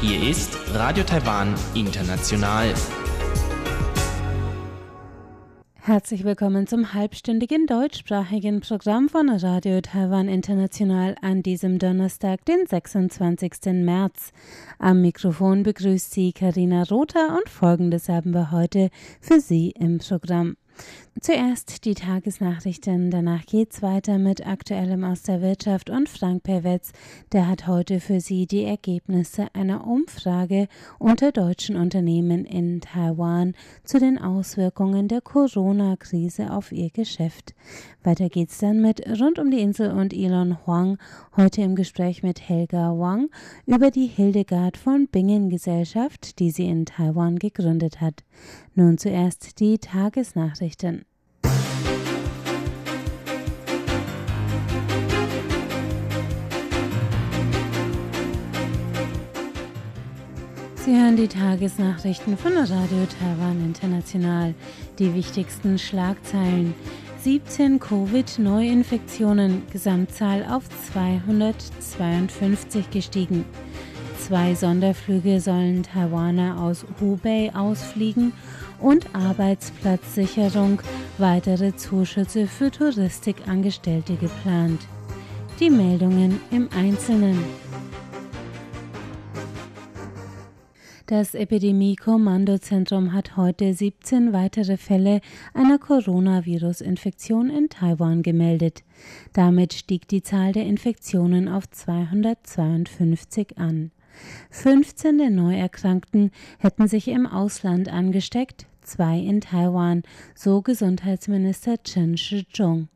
Hier ist Radio Taiwan International. Herzlich willkommen zum halbstündigen deutschsprachigen Programm von Radio Taiwan International an diesem Donnerstag, den 26. März. Am Mikrofon begrüßt Sie Karina Rother und folgendes haben wir heute für Sie im Programm. Zuerst die Tagesnachrichten, danach geht's weiter mit Aktuellem aus der Wirtschaft und Frank Perwetz, der hat heute für Sie die Ergebnisse einer Umfrage unter deutschen Unternehmen in Taiwan zu den Auswirkungen der Corona-Krise auf ihr Geschäft. Weiter geht's dann mit Rund um die Insel und Elon Huang, heute im Gespräch mit Helga Wang über die Hildegard von Bingen Gesellschaft, die sie in Taiwan gegründet hat. Nun zuerst die Tagesnachrichten. Sie hören die Tagesnachrichten von Radio Taiwan International. Die wichtigsten Schlagzeilen. 17 Covid-Neuinfektionen, Gesamtzahl auf 252 gestiegen. Zwei Sonderflüge sollen Taiwaner aus Hubei ausfliegen und Arbeitsplatzsicherung, weitere Zuschüsse für Touristikangestellte geplant. Die Meldungen im Einzelnen. Das Epidemie-Kommandozentrum hat heute 17 weitere Fälle einer Coronavirus-Infektion in Taiwan gemeldet. Damit stieg die Zahl der Infektionen auf 252 an. 15 der Neuerkrankten hätten sich im Ausland angesteckt, zwei in Taiwan, so Gesundheitsminister Chen Shizhong.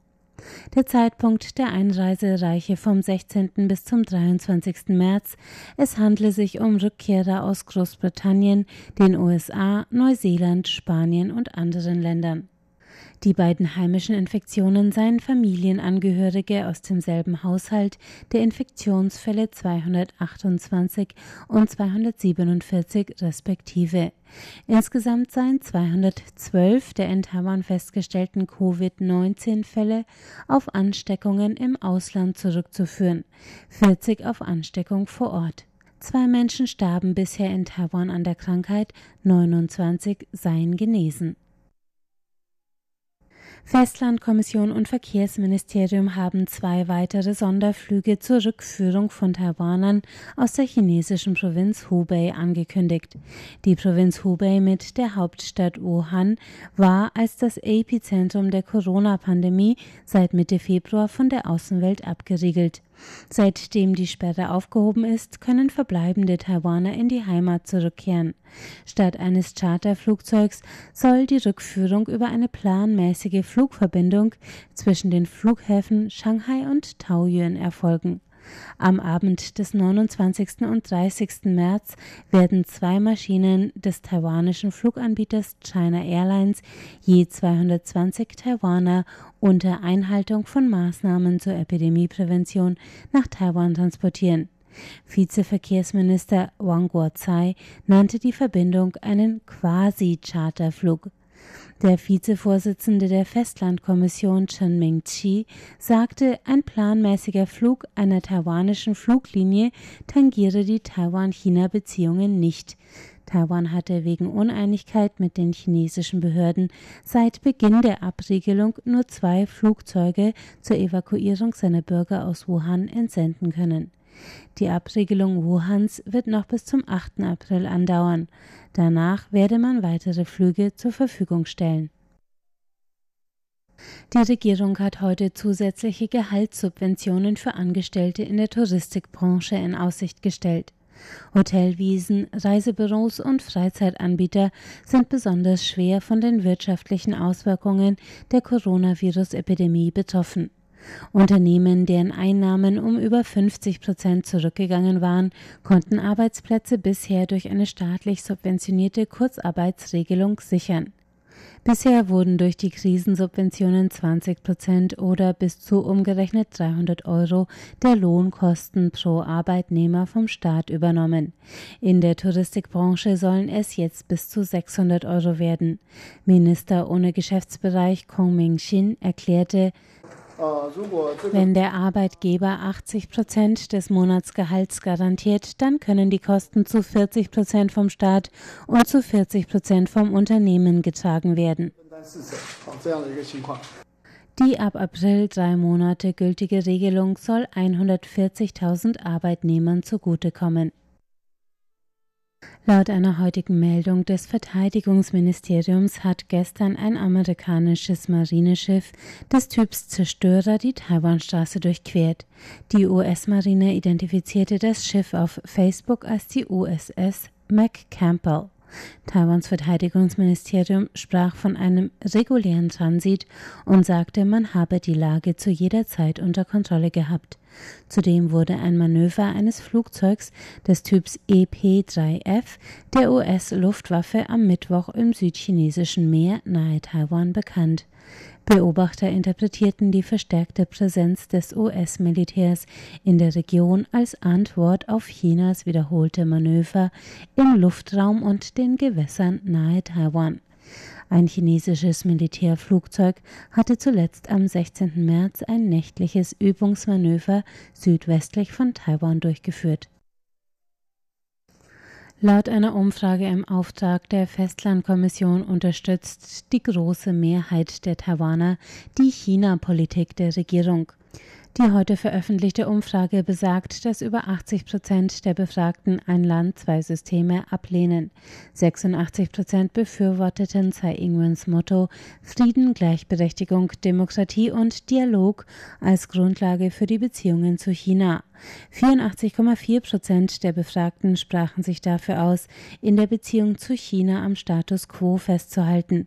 Der Zeitpunkt der Einreise reiche vom 16. bis zum 23. März. Es handle sich um Rückkehrer aus Großbritannien, den USA, Neuseeland, Spanien und anderen Ländern. Die beiden heimischen Infektionen seien Familienangehörige aus demselben Haushalt der Infektionsfälle 228 und 247 respektive. Insgesamt seien 212 der in Taiwan festgestellten Covid-19-Fälle auf Ansteckungen im Ausland zurückzuführen, 40 auf Ansteckung vor Ort. Zwei Menschen starben bisher in Taiwan an der Krankheit, 29 seien genesen. Festlandkommission und Verkehrsministerium haben zwei weitere Sonderflüge zur Rückführung von Taiwanern aus der chinesischen Provinz Hubei angekündigt. Die Provinz Hubei mit der Hauptstadt Wuhan war als das Epizentrum der Corona-Pandemie seit Mitte Februar von der Außenwelt abgeriegelt. Seitdem die Sperre aufgehoben ist, können verbleibende Taiwaner in die Heimat zurückkehren. Statt eines Charterflugzeugs soll die Rückführung über eine planmäßige Flugverbindung zwischen den Flughäfen Shanghai und Taoyuan erfolgen. Am Abend des 29. und 30. März werden zwei Maschinen des taiwanischen Fluganbieters China Airlines je 220 Taiwaner unter Einhaltung von Maßnahmen zur Epidemieprävention nach Taiwan transportieren. Vizeverkehrsminister Wang Guozai nannte die Verbindung einen Quasi-Charterflug. Der Vizevorsitzende der Festlandkommission Chen Ming-chi sagte, ein planmäßiger Flug einer taiwanischen Fluglinie tangiere die Taiwan-China-Beziehungen nicht. Taiwan hatte wegen Uneinigkeit mit den chinesischen Behörden seit Beginn der Abriegelung nur zwei Flugzeuge zur Evakuierung seiner Bürger aus Wuhan entsenden können. Die Abriegelung Wuhans wird noch bis zum 8. April andauern. Danach werde man weitere Flüge zur Verfügung stellen. Die Regierung hat heute zusätzliche Gehaltssubventionen für Angestellte in der Touristikbranche in Aussicht gestellt. Hotelwiesen, Reisebüros und Freizeitanbieter sind besonders schwer von den wirtschaftlichen Auswirkungen der Coronavirus-Epidemie betroffen. Unternehmen, deren Einnahmen um über 50 Prozent zurückgegangen waren, konnten Arbeitsplätze bisher durch eine staatlich subventionierte Kurzarbeitsregelung sichern. Bisher wurden durch die Krisensubventionen 20 Prozent oder bis zu umgerechnet 300 Euro der Lohnkosten pro Arbeitnehmer vom Staat übernommen. In der Touristikbranche sollen es jetzt bis zu 600 Euro werden. Minister ohne Geschäftsbereich Kong Ming-shin erklärte, wenn der Arbeitgeber 80 Prozent des Monatsgehalts garantiert, dann können die Kosten zu 40 Prozent vom Staat und zu 40 Prozent vom Unternehmen getragen werden. Die ab April drei Monate gültige Regelung soll 140.000 Arbeitnehmern zugutekommen. Laut einer heutigen Meldung des Verteidigungsministeriums hat gestern ein amerikanisches Marineschiff des Typs Zerstörer die Taiwanstraße durchquert. Die US-Marine identifizierte das Schiff auf Facebook als die USS McCampbell. Taiwans Verteidigungsministerium sprach von einem regulären Transit und sagte, man habe die Lage zu jeder Zeit unter Kontrolle gehabt. Zudem wurde ein Manöver eines Flugzeugs des Typs EP-3F der US-Luftwaffe am Mittwoch im südchinesischen Meer nahe Taiwan bekannt. Beobachter interpretierten die verstärkte Präsenz des US-Militärs in der Region als Antwort auf Chinas wiederholte Manöver im Luftraum und den Gewässern nahe Taiwan. Ein chinesisches Militärflugzeug hatte zuletzt am 16. März ein nächtliches Übungsmanöver südwestlich von Taiwan durchgeführt. Laut einer Umfrage im Auftrag der Festlandkommission unterstützt die große Mehrheit der Taiwaner die China-Politik der Regierung. Die heute veröffentlichte Umfrage besagt, dass über 80 Prozent der Befragten ein Land, zwei Systeme ablehnen. 86 Prozent befürworteten Tsai Ing-wens Motto Frieden, Gleichberechtigung, Demokratie und Dialog als Grundlage für die Beziehungen zu China. 84,4 Prozent der Befragten sprachen sich dafür aus, in der Beziehung zu China am Status quo festzuhalten.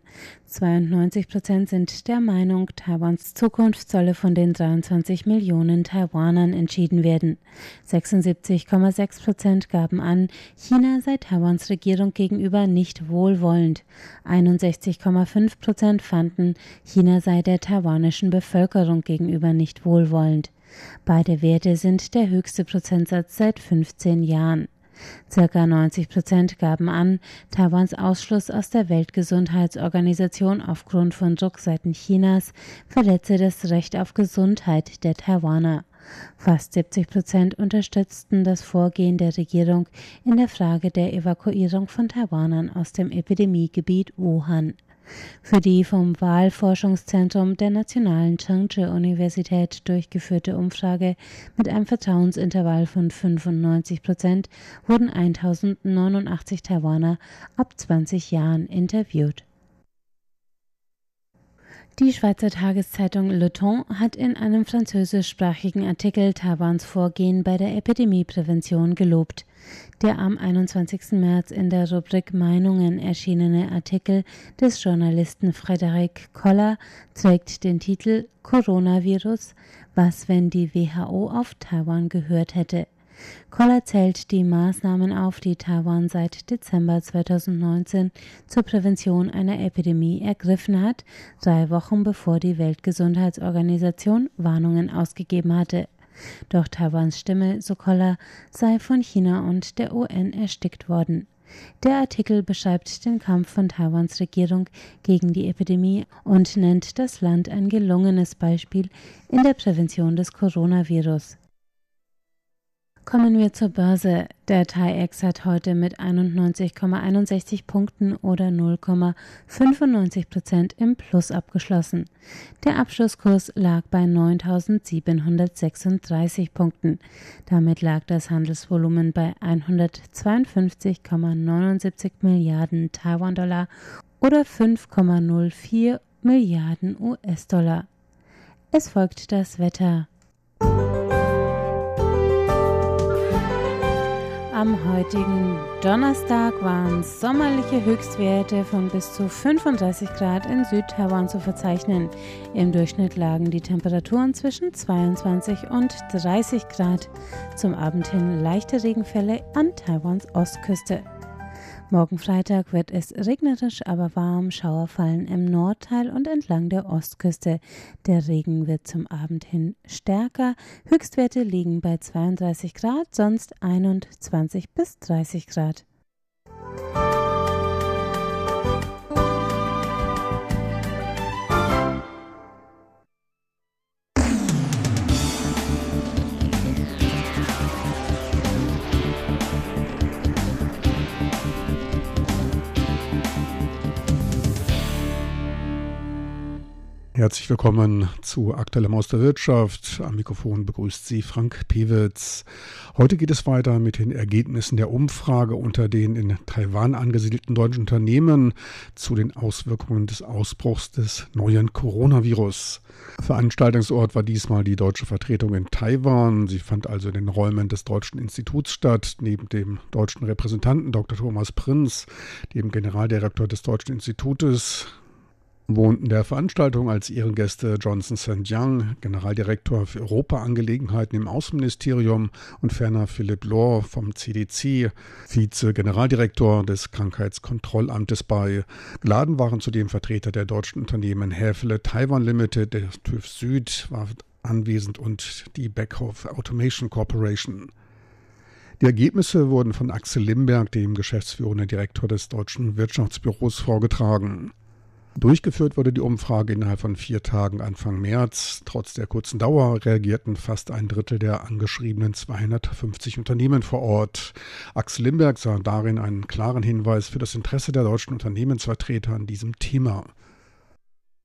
92 Prozent sind der Meinung, Taiwans Zukunft solle von den 23 Millionen Taiwanern entschieden werden. 76,6 Prozent gaben an, China sei Taiwans Regierung gegenüber nicht wohlwollend. 61,5 Prozent fanden, China sei der taiwanischen Bevölkerung gegenüber nicht wohlwollend. Beide Werte sind der höchste Prozentsatz seit 15 Jahren. Circa 90 Prozent gaben an, Taiwans Ausschluss aus der Weltgesundheitsorganisation aufgrund von Druck seitens Chinas verletze das Recht auf Gesundheit der Taiwaner. Fast 70 Prozent unterstützten das Vorgehen der Regierung in der Frage der Evakuierung von Taiwanern aus dem Epidemiegebiet Wuhan. Für die vom Wahlforschungszentrum der Nationalen Chengchi-Universität durchgeführte Umfrage mit einem Vertrauensintervall von 95 Prozent wurden 1089 Taiwaner ab 20 Jahren interviewt. Die Schweizer Tageszeitung Le Temps hat in einem französischsprachigen Artikel Taiwans Vorgehen bei der Epidemieprävention gelobt. Der am 21. März in der Rubrik Meinungen erschienene Artikel des Journalisten Frederik Koller trägt den Titel Coronavirus, was wenn die WHO auf Taiwan gehört hätte. Koller zählt die Maßnahmen auf, die Taiwan seit Dezember 2019 zur Prävention einer Epidemie ergriffen hat, drei Wochen bevor die Weltgesundheitsorganisation Warnungen ausgegeben hatte. Doch Taiwans Stimme, so Koller, sei von China und der UN erstickt worden. Der Artikel beschreibt den Kampf von Taiwans Regierung gegen die Epidemie und nennt das Land ein gelungenes Beispiel in der Prävention des Coronavirus. Kommen wir zur Börse. Der TAIEX hat heute mit 91,61 Punkten oder 0,95 Prozent im Plus abgeschlossen. Der Abschlusskurs lag bei 9.736 Punkten. Damit lag das Handelsvolumen bei 152,79 Milliarden Taiwan-Dollar oder 5,04 Milliarden US-Dollar. Es folgt das Wetter. Am heutigen Donnerstag waren sommerliche Höchstwerte von bis zu 35 Grad in Südtaiwan zu verzeichnen. Im Durchschnitt lagen die Temperaturen zwischen 22 und 30 Grad. Zum Abend hin leichte Regenfälle an Taiwans Ostküste. Morgen Freitag wird es regnerisch, aber warm. Schauer fallen im Nordteil und entlang der Ostküste. Der Regen wird zum Abend hin stärker. Höchstwerte liegen bei 32 Grad, sonst 21 bis 30 Grad. Herzlich willkommen zu Aktuellem aus der Wirtschaft. Am Mikrofon begrüßt Sie Frank Pewitz. Heute geht es weiter mit den Ergebnissen der Umfrage unter den in Taiwan angesiedelten deutschen Unternehmen zu den Auswirkungen des Ausbruchs des neuen Coronavirus. Veranstaltungsort war diesmal die deutsche Vertretung in Taiwan. Sie fand also in den Räumen des Deutschen Instituts statt, neben dem deutschen Repräsentanten Dr. Thomas Prinz, dem Generaldirektor des Deutschen Institutes, wohnten der Veranstaltung als Ehrengäste Johnson St. Young, Generaldirektor für Europaangelegenheiten im Außenministerium und ferner Philipp Lohr vom CDC, Vize-Generaldirektor des Krankheitskontrollamtes bei. Geladen waren zudem Vertreter der deutschen Unternehmen Häfele Taiwan Limited, der TÜV Süd war anwesend und die Beckhoff Automation Corporation. Die Ergebnisse wurden von Axel Limberg, dem geschäftsführenden Direktor des Deutschen Wirtschaftsbüros, vorgetragen. Durchgeführt wurde die Umfrage innerhalb von vier Tagen Anfang März. Trotz der kurzen Dauer reagierten fast ein Drittel der angeschriebenen 250 Unternehmen vor Ort. Axel Limberg sah darin einen klaren Hinweis für das Interesse der deutschen Unternehmensvertreter an diesem Thema.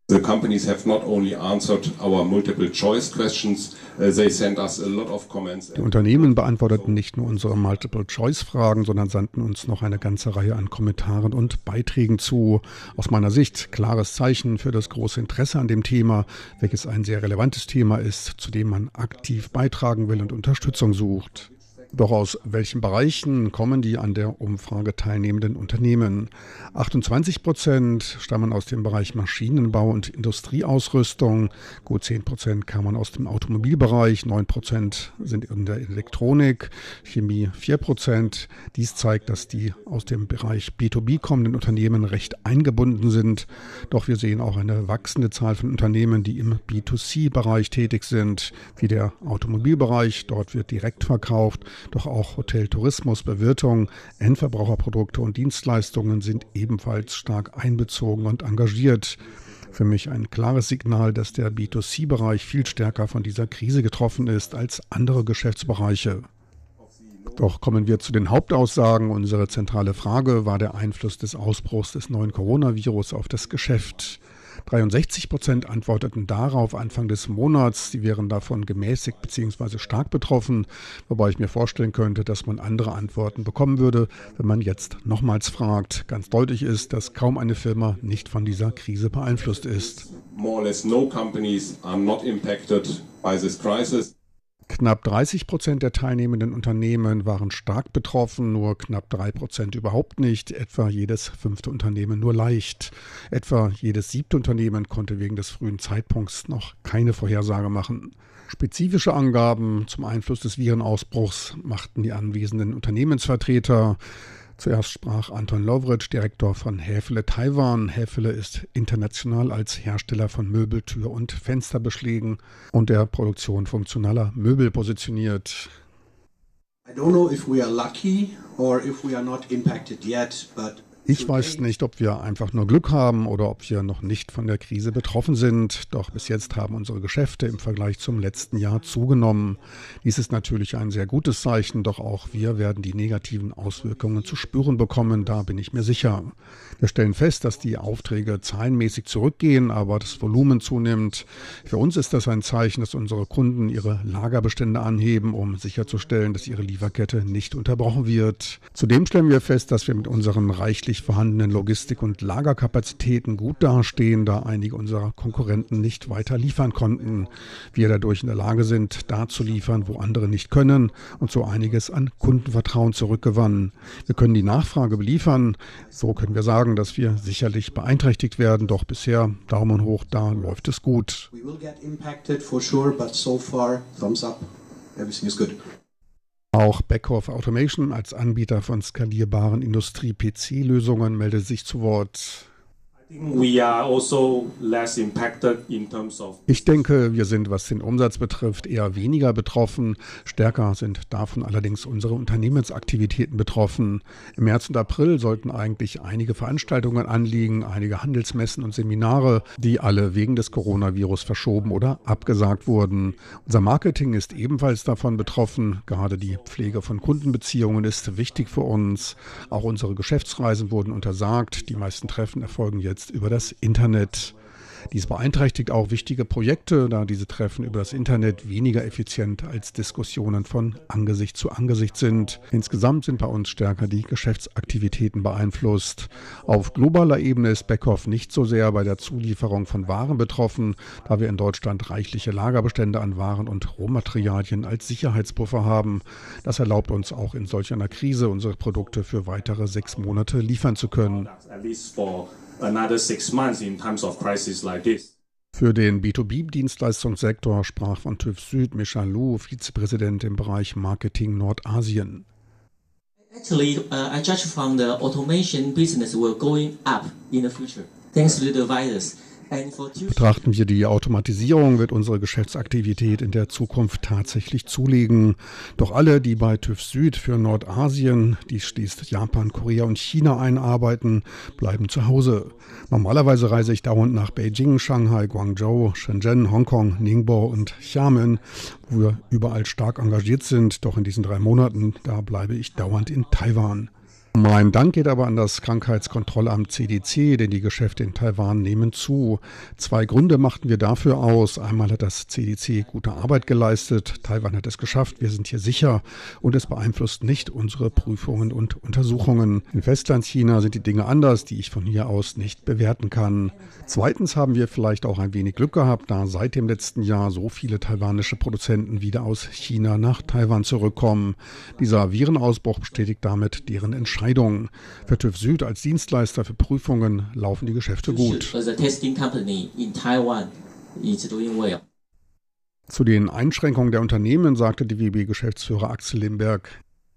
The companies have not only answered our multiple choice questions, uh, they sent us a lot of comments. Die Unternehmen beantworteten nicht nur unsere multiple choice Fragen, sondern sandten uns noch eine ganze Reihe an Kommentaren und Beiträgen zu. Aus meiner Sicht klares Zeichen für das große Interesse an dem Thema, welches ein sehr relevantes Thema ist, zu dem man aktiv beitragen will und Unterstützung sucht. Doch aus welchen Bereichen kommen die an der Umfrage teilnehmenden Unternehmen? 28 Prozent stammen aus dem Bereich Maschinenbau und Industrieausrüstung, gut 10 Prozent kamen aus dem Automobilbereich, 9 Prozent sind in der Elektronik, Chemie 4 Prozent. Dies zeigt, dass die aus dem Bereich B2B kommenden Unternehmen recht eingebunden sind. Doch wir sehen auch eine wachsende Zahl von Unternehmen, die im B2C-Bereich tätig sind, wie der Automobilbereich. Dort wird direkt verkauft doch auch Hotel, Tourismus, Bewirtung, Endverbraucherprodukte und Dienstleistungen sind ebenfalls stark einbezogen und engagiert. Für mich ein klares Signal, dass der B2C-Bereich viel stärker von dieser Krise getroffen ist als andere Geschäftsbereiche. Doch kommen wir zu den Hauptaussagen. Unsere zentrale Frage war der Einfluss des Ausbruchs des neuen Coronavirus auf das Geschäft. 63 Prozent antworteten darauf Anfang des Monats, sie wären davon gemäßigt bzw. stark betroffen, wobei ich mir vorstellen könnte, dass man andere Antworten bekommen würde, wenn man jetzt nochmals fragt. Ganz deutlich ist, dass kaum eine Firma nicht von dieser Krise beeinflusst ist. More or less no companies are not impacted by this crisis. Knapp 30 Prozent der teilnehmenden Unternehmen waren stark betroffen, nur knapp drei Prozent überhaupt nicht, etwa jedes fünfte Unternehmen nur leicht. Etwa jedes siebte Unternehmen konnte wegen des frühen Zeitpunkts noch keine Vorhersage machen. Spezifische Angaben zum Einfluss des Virenausbruchs machten die anwesenden Unternehmensvertreter. Zuerst sprach Anton Lovric, Direktor von Häfele Taiwan. Häfele ist international als Hersteller von Möbeltür- und Fensterbeschlägen und der Produktion funktionaler Möbel positioniert. I don't know if we are lucky or if we are not impacted yet, but ich weiß nicht, ob wir einfach nur Glück haben oder ob wir noch nicht von der Krise betroffen sind. Doch bis jetzt haben unsere Geschäfte im Vergleich zum letzten Jahr zugenommen. Dies ist natürlich ein sehr gutes Zeichen, doch auch wir werden die negativen Auswirkungen zu spüren bekommen, da bin ich mir sicher. Wir stellen fest, dass die Aufträge zahlenmäßig zurückgehen, aber das Volumen zunimmt. Für uns ist das ein Zeichen, dass unsere Kunden ihre Lagerbestände anheben, um sicherzustellen, dass ihre Lieferkette nicht unterbrochen wird. Zudem stellen wir fest, dass wir mit unseren reichlich tatsächlich vorhandenen Logistik- und Lagerkapazitäten gut dastehen, da einige unserer Konkurrenten nicht weiter liefern konnten. Wir dadurch in der Lage sind, da zu liefern, wo andere nicht können und so einiges an Kundenvertrauen zurückgewannen. Wir können die Nachfrage beliefern. So können wir sagen, dass wir sicherlich beeinträchtigt werden, doch bisher Daumen hoch, da läuft es gut. We will get impacted for sure, but so far thumbs up. Everything is good. Auch Beckhoff Automation als Anbieter von skalierbaren Industrie-PC-Lösungen meldet sich zu Wort. Also ich denke, wir sind, was den Umsatz betrifft, eher weniger betroffen. Stärker sind davon allerdings unsere Unternehmensaktivitäten betroffen. Im März und April sollten eigentlich einige Veranstaltungen anliegen, einige Handelsmessen und Seminare, die alle wegen des Coronavirus verschoben oder abgesagt wurden. Unser Marketing ist ebenfalls davon betroffen. Gerade die Pflege von Kundenbeziehungen ist wichtig für uns. Auch unsere Geschäftsreisen wurden untersagt. Die meisten Treffen erfolgen jetzt jetzt über das Internet. Dies beeinträchtigt auch wichtige Projekte, da diese Treffen über das Internet weniger effizient als Diskussionen von Angesicht zu Angesicht sind. Insgesamt sind bei uns stärker die Geschäftsaktivitäten beeinflusst. Auf globaler Ebene ist Beckhoff nicht so sehr bei der Zulieferung von Waren betroffen, da wir in Deutschland reichliche Lagerbestände an Waren und Rohmaterialien als Sicherheitspuffer haben. Das erlaubt uns auch in solch einer Krise unsere Produkte für weitere sechs Monate liefern zu können another six months in times of crisis like this. Für den B2B-Dienstleistungssektor sprach von TÜV Süd Michal Lu, Vizepräsident im Bereich Marketing Nordasien. Actually, uh, I judge from the automation business will going up in the future, thanks to the virus. Betrachten wir die Automatisierung, wird unsere Geschäftsaktivität in der Zukunft tatsächlich zulegen. Doch alle, die bei TÜV Süd für Nordasien, die schließt Japan, Korea und China einarbeiten, bleiben zu Hause. Normalerweise reise ich dauernd nach Beijing, Shanghai, Guangzhou, Shenzhen, Hongkong, Ningbo und Xiamen, wo wir überall stark engagiert sind. Doch in diesen drei Monaten, da bleibe ich dauernd in Taiwan. Mein Dank geht aber an das Krankheitskontrollamt CDC, denn die Geschäfte in Taiwan nehmen zu. Zwei Gründe machten wir dafür aus. Einmal hat das CDC gute Arbeit geleistet. Taiwan hat es geschafft. Wir sind hier sicher. Und es beeinflusst nicht unsere Prüfungen und Untersuchungen. In Festlandchina sind die Dinge anders, die ich von hier aus nicht bewerten kann. Zweitens haben wir vielleicht auch ein wenig Glück gehabt, da seit dem letzten Jahr so viele taiwanische Produzenten wieder aus China nach Taiwan zurückkommen. Dieser Virenausbruch bestätigt damit deren Entscheidung. Entscheidung. Für TÜV Süd als Dienstleister für Prüfungen laufen die Geschäfte gut. Zu den Einschränkungen der Unternehmen sagte die WB-Geschäftsführer Axel Limberg.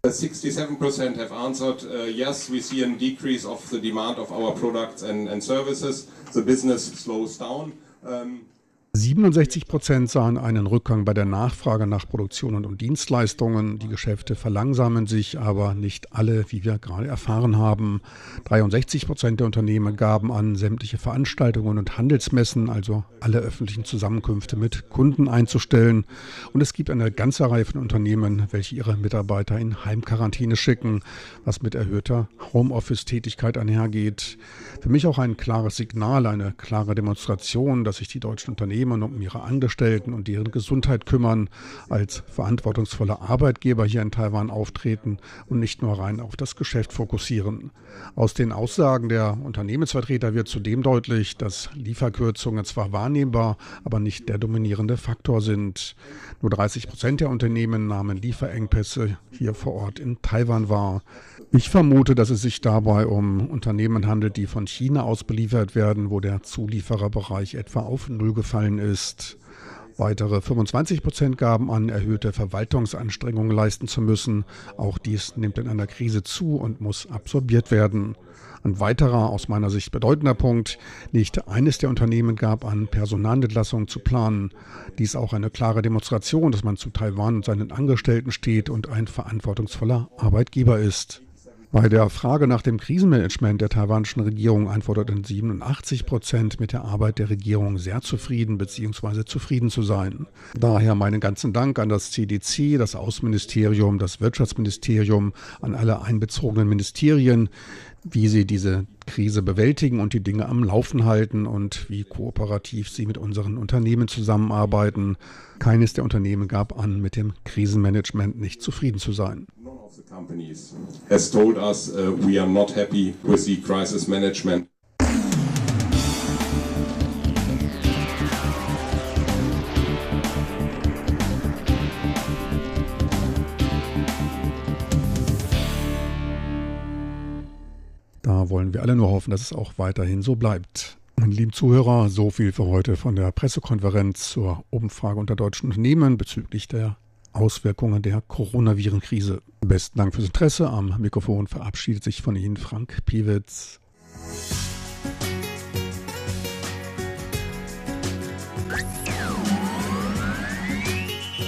67% have answered uh, yes, we see a decrease of the demand of our products and, and services. The business slows down. Um, 67 Prozent sahen einen Rückgang bei der Nachfrage nach Produktionen und Dienstleistungen. Die Geschäfte verlangsamen sich, aber nicht alle, wie wir gerade erfahren haben. 63 Prozent der Unternehmen gaben an, sämtliche Veranstaltungen und Handelsmessen, also alle öffentlichen Zusammenkünfte mit Kunden einzustellen. Und es gibt eine ganze Reihe von Unternehmen, welche ihre Mitarbeiter in Heimquarantäne schicken, was mit erhöhter Homeoffice-Tätigkeit einhergeht. Für mich auch ein klares Signal, eine klare Demonstration, dass sich die deutschen Unternehmen Unternehmen um ihre Angestellten und deren Gesundheit kümmern, als verantwortungsvolle Arbeitgeber hier in Taiwan auftreten und nicht nur rein auf das Geschäft fokussieren. Aus den Aussagen der Unternehmensvertreter wird zudem deutlich, dass Lieferkürzungen zwar wahrnehmbar, aber nicht der dominierende Faktor sind. Nur 30 Prozent der Unternehmen nahmen Lieferengpässe hier vor Ort in Taiwan wahr. Ich vermute, dass es sich dabei um Unternehmen handelt, die von China aus beliefert werden, wo der Zuliefererbereich etwa auf Null gefallen ist. Weitere 25 Prozent gaben an, erhöhte Verwaltungsanstrengungen leisten zu müssen. Auch dies nimmt in einer Krise zu und muss absorbiert werden. Ein weiterer, aus meiner Sicht bedeutender Punkt, nicht eines der Unternehmen gab an, Personalentlassungen zu planen. Dies auch eine klare Demonstration, dass man zu Taiwan und seinen Angestellten steht und ein verantwortungsvoller Arbeitgeber ist. Bei der Frage nach dem Krisenmanagement der taiwanischen Regierung antworteten 87 Prozent mit der Arbeit der Regierung sehr zufrieden bzw. zufrieden zu sein. Daher meinen ganzen Dank an das CDC, das Außenministerium, das Wirtschaftsministerium, an alle einbezogenen Ministerien, wie sie diese Krise bewältigen und die Dinge am Laufen halten und wie kooperativ sie mit unseren Unternehmen zusammenarbeiten. Keines der Unternehmen gab an, mit dem Krisenmanagement nicht zufrieden zu sein companies has told us uh, we are not happy with the crisis management. Wollen wir alle nur hoffen, dass es auch weiterhin so bleibt. Meine lieben Zuhörer, so viel für heute von der Pressekonferenz zur Umfrage unter deutschen Unternehmen bezüglich der Auswirkungen der Coronavirenkrise. Besten Dank fürs Interesse. Am Mikrofon verabschiedet sich von Ihnen Frank Piewitz.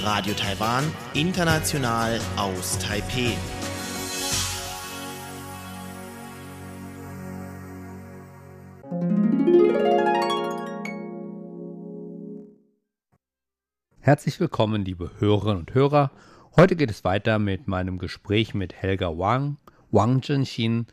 Radio Taiwan, international aus Taipeh. Herzlich willkommen, liebe Hörerinnen und Hörer. Heute geht es weiter mit meinem Gespräch mit Helga Wang, Wang Zhenxin,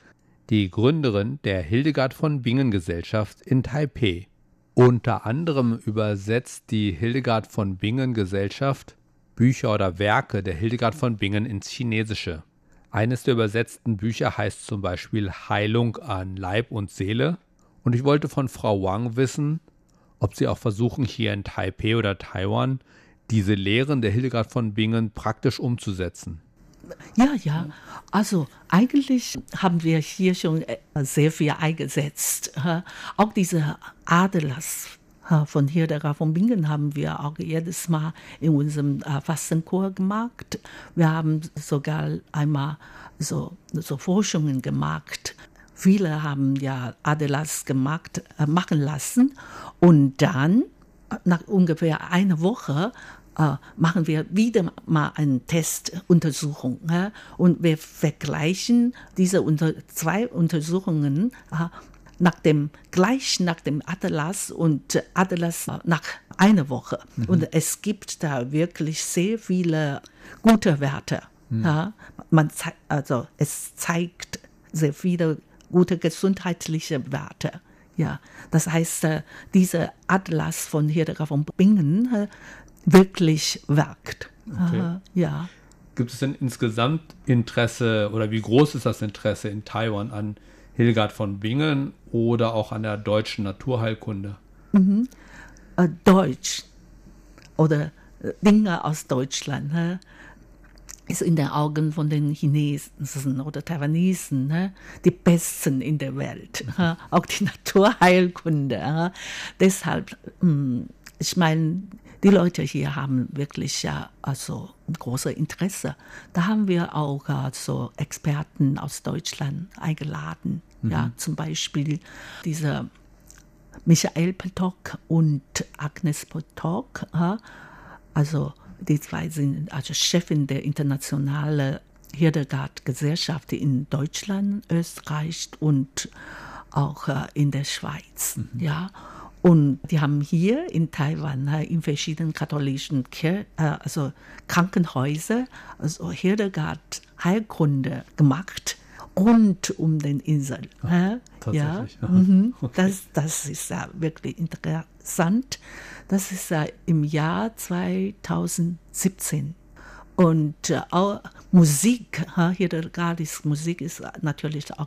die Gründerin der Hildegard von Bingen Gesellschaft in Taipeh. Unter anderem übersetzt die Hildegard von Bingen Gesellschaft Bücher oder Werke der Hildegard von Bingen ins Chinesische. Eines der übersetzten Bücher heißt zum Beispiel Heilung an Leib und Seele. Und ich wollte von Frau Wang wissen, ob sie auch versuchen, hier in Taipei oder Taiwan diese Lehren der Hildegard von Bingen praktisch umzusetzen. Ja, ja. Also eigentlich haben wir hier schon äh, sehr viel eingesetzt. Auch diese Adlers von Hildegard von Bingen haben wir auch jedes Mal in unserem äh, Fastenchor gemacht. Wir haben sogar einmal so, so Forschungen gemacht. Viele haben ja Adelas gemacht, äh, machen lassen und dann nach ungefähr einer Woche machen wir wieder mal eine Testuntersuchung. Ja? Und wir vergleichen diese unter zwei Untersuchungen äh, nach dem, gleich nach dem Atlas und Atlas nach einer Woche. Mhm. Und es gibt da wirklich sehr viele gute Werte. Mhm. Ja? Man also es zeigt sehr viele gute gesundheitliche Werte. Ja, das heißt, äh, dieser Atlas von Hildegard von Bingen äh, wirklich wirkt. Okay. Ja. Gibt es denn insgesamt Interesse oder wie groß ist das Interesse in Taiwan an Hildegard von Bingen oder auch an der deutschen Naturheilkunde? Mhm. Äh, Deutsch oder äh, Dinge aus Deutschland ne, ist in den Augen von den Chinesen oder Taiwanesen ne, die Besten in der Welt. Ne, auch die Naturheilkunde. Deshalb, hm, ich meine, die Leute hier haben wirklich ja also ein großes Interesse. Da haben wir auch also Experten aus Deutschland eingeladen. Mhm. Ja, zum Beispiel dieser Michael Potok und Agnes Potok. Also die zwei sind also Chefin der internationalen Hildegard-Gesellschaft in Deutschland, Österreich und auch in der Schweiz. Mhm. Ja. Und die haben hier in Taiwan in verschiedenen katholischen Kir äh, also Krankenhäusern also Hildegard Heilkunde gemacht rund um den Insel. Ah, ja, mhm. okay. das, das ist ja wirklich interessant. Das ist ja im Jahr 2017. Und äh, auch Musik, Hildegardis Musik ist natürlich auch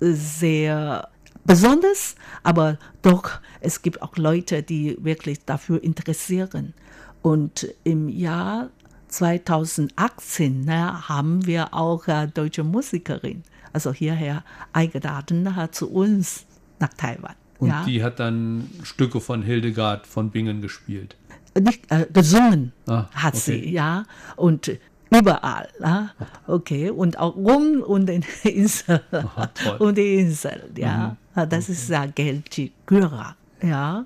sehr besonders, aber doch, es gibt auch Leute, die wirklich dafür interessieren. Und im Jahr 2018 ne, haben wir auch äh, deutsche Musikerin, also hierher eingeladen hat zu uns nach Taiwan. Und ja. die hat dann Stücke von Hildegard von Bingen gespielt. Nicht äh, gesungen ah, hat okay. sie, ja. Und überall. Ja? Okay, und auch rum und den Insel. Aha, und die Insel, ja. Mhm. Das okay. ist ja Gelchi Gyra, ja.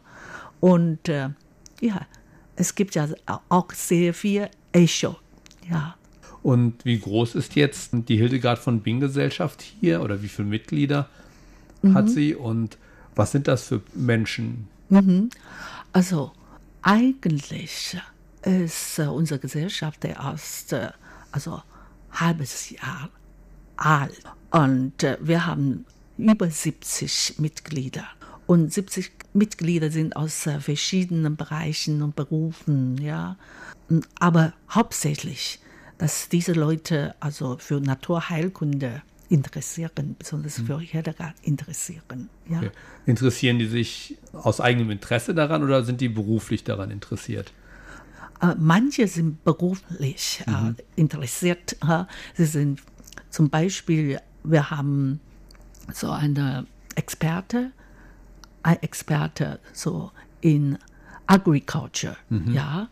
Und äh, ja, es gibt ja auch sehr viel Echo, ja. Und wie groß ist jetzt die Hildegard von Bing Gesellschaft hier oder wie viele Mitglieder mhm. hat sie und was sind das für Menschen? Mhm. Also eigentlich ist äh, unsere Gesellschaft erst äh, also halbes Jahr alt und äh, wir haben über 70 Mitglieder. Und 70 Mitglieder sind aus verschiedenen Bereichen und Berufen, ja. Aber hauptsächlich, dass diese Leute also für Naturheilkunde interessieren, besonders für Hildegard interessieren. Ja. Okay. Interessieren die sich aus eigenem Interesse daran oder sind die beruflich daran interessiert? Äh, manche sind beruflich äh, mhm. interessiert. Sie sind zum Beispiel, wir haben so eine Experte, ein Experte so in Agriculture, mhm. ja,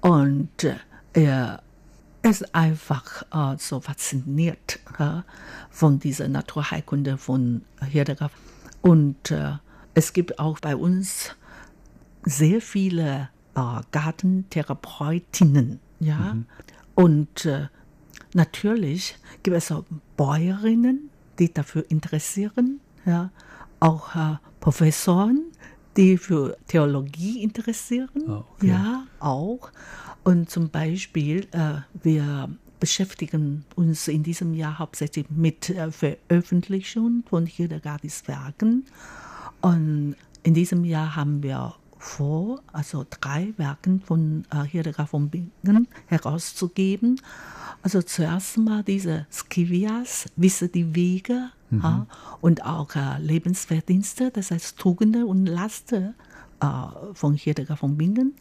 und er ist einfach äh, so fasziniert äh, von dieser Naturheilkunde von Hildegard. Und äh, es gibt auch bei uns sehr viele äh, Gartentherapeutinnen. Ja? Mhm. Und äh, natürlich gibt es auch Bäuerinnen, die dafür interessieren. Ja? Auch äh, Professoren, die für Theologie interessieren. Oh, okay. Ja, auch. Und zum Beispiel, äh, wir beschäftigen uns in diesem Jahr hauptsächlich mit äh, Veröffentlichung von Hildegardis Werken. Und in diesem Jahr haben wir vor, also drei Werken von äh, Hildegard von Bingen herauszugeben. Also zuerst mal diese Skivias, Wisse die Wege mhm. ja, und auch äh, Lebensverdienste, das heißt Tugende und Laste äh, von Hildegard von Bingen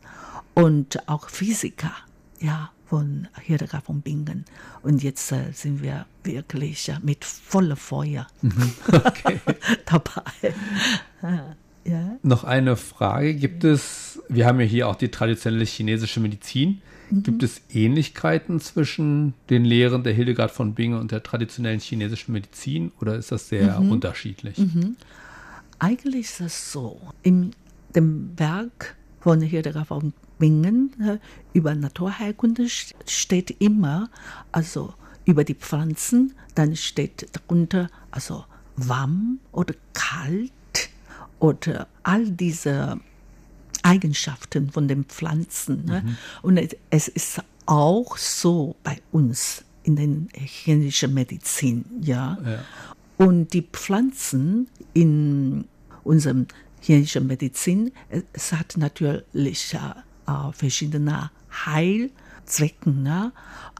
und auch Physiker, ja, von Hildegard von Bingen. Und jetzt äh, sind wir wirklich äh, mit voller Feuer mhm. okay. dabei. Ja. Noch eine Frage. Gibt es, wir haben ja hier auch die traditionelle chinesische Medizin. Mhm. Gibt es Ähnlichkeiten zwischen den Lehren der Hildegard von Bingen und der traditionellen chinesischen Medizin oder ist das sehr mhm. unterschiedlich? Mhm. Eigentlich ist es so. In dem Werk von Hildegard von Bingen äh, über Naturheilkunde steht immer, also über die Pflanzen, dann steht darunter, also warm oder kalt oder all diese Eigenschaften von den Pflanzen. Ne? Mhm. Und es ist auch so bei uns in der chinesischen Medizin, ja? ja. Und die Pflanzen in unserem chinesischen Medizin, es hat natürlich äh, verschiedene Heilzwecke, ne?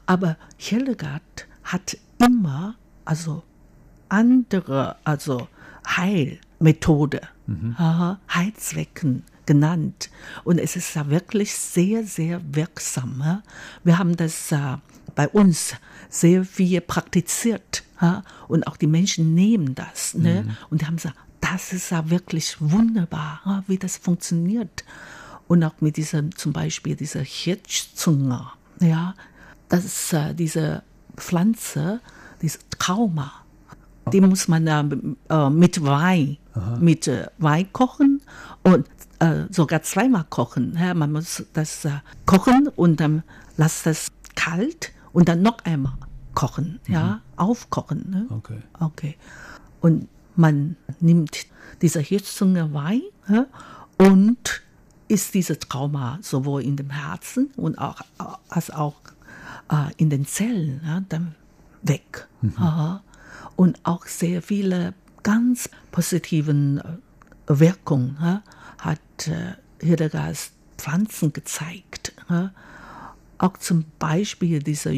aber Hildegard hat immer also andere also Heilmethode, mhm. Heilzwecken genannt. Und es ist ja wirklich sehr, sehr wirksam. Wir haben das äh, bei uns sehr viel praktiziert. Und auch die Menschen nehmen das. Ne? Mhm. Und die haben gesagt, das ist ja wirklich wunderbar, wie das funktioniert. Und auch mit diesem, zum Beispiel dieser Hirschzunge, ja, das ist äh, diese Pflanze, dieses Trauma, die muss man äh, mit Wein, Aha. mit äh, Wein kochen und äh, sogar zweimal kochen. Ja, man muss das äh, kochen und dann lässt das kalt und dann noch einmal kochen, mhm. ja, aufkochen. Ne? Okay. Okay. Und man nimmt diese Hirszunge Wein ja, und ist dieses Trauma sowohl in dem Herzen und auch als auch äh, in den Zellen ja, dann weg. Mhm. Und auch sehr viele ganz positiven äh, Wirkungen ja, hat äh, Hildegards Pflanzen gezeigt. Ja. Auch zum Beispiel diese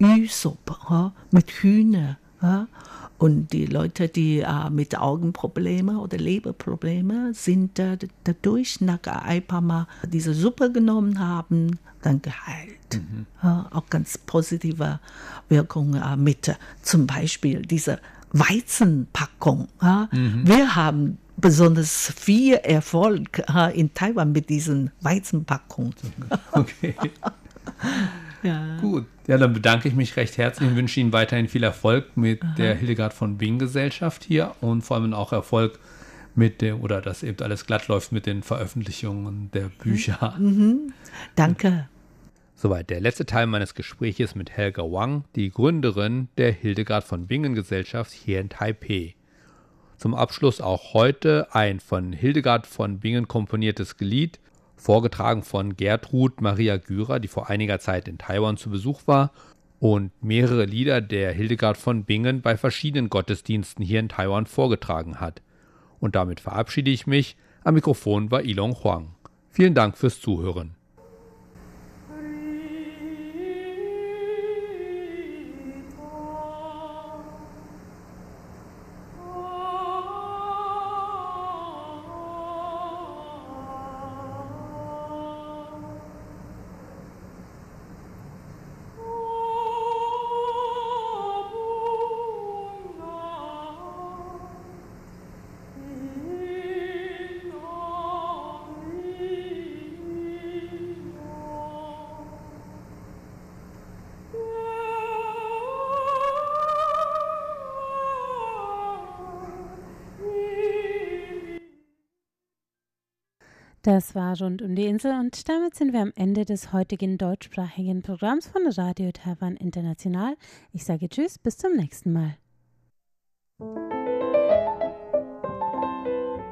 Ü-Suppe ja, mit Hühner. Und die Leute, die äh, mit Augenproblemen oder Leberproblemen sind äh, dadurch nach ein paar Mal diese Suppe genommen haben, dann geheilt. Mhm. Ja, auch ganz positive Wirkungen äh, mit zum Beispiel dieser Weizenpackung. Ja. Mhm. Wir haben besonders viel Erfolg in Taiwan mit diesen Weizenpackungen. Okay. ja. Gut. Ja, dann bedanke ich mich recht herzlich und wünsche Ihnen weiterhin viel Erfolg mit Aha. der Hildegard von Bing Gesellschaft hier und vor allem auch Erfolg mit dem, oder dass eben alles glatt läuft mit den Veröffentlichungen der Bücher. Mhm. Danke. Soweit der letzte Teil meines Gespräches mit Helga Wang, die Gründerin der Hildegard von Bingen Gesellschaft hier in Taipei. Zum Abschluss auch heute ein von Hildegard von Bingen komponiertes Lied, vorgetragen von Gertrud Maria Gürer, die vor einiger Zeit in Taiwan zu Besuch war und mehrere Lieder der Hildegard von Bingen bei verschiedenen Gottesdiensten hier in Taiwan vorgetragen hat. Und damit verabschiede ich mich. Am Mikrofon war Ilong Huang. Vielen Dank fürs Zuhören. Das war rund um die Insel und damit sind wir am Ende des heutigen deutschsprachigen Programms von Radio Taiwan International. Ich sage Tschüss, bis zum nächsten Mal.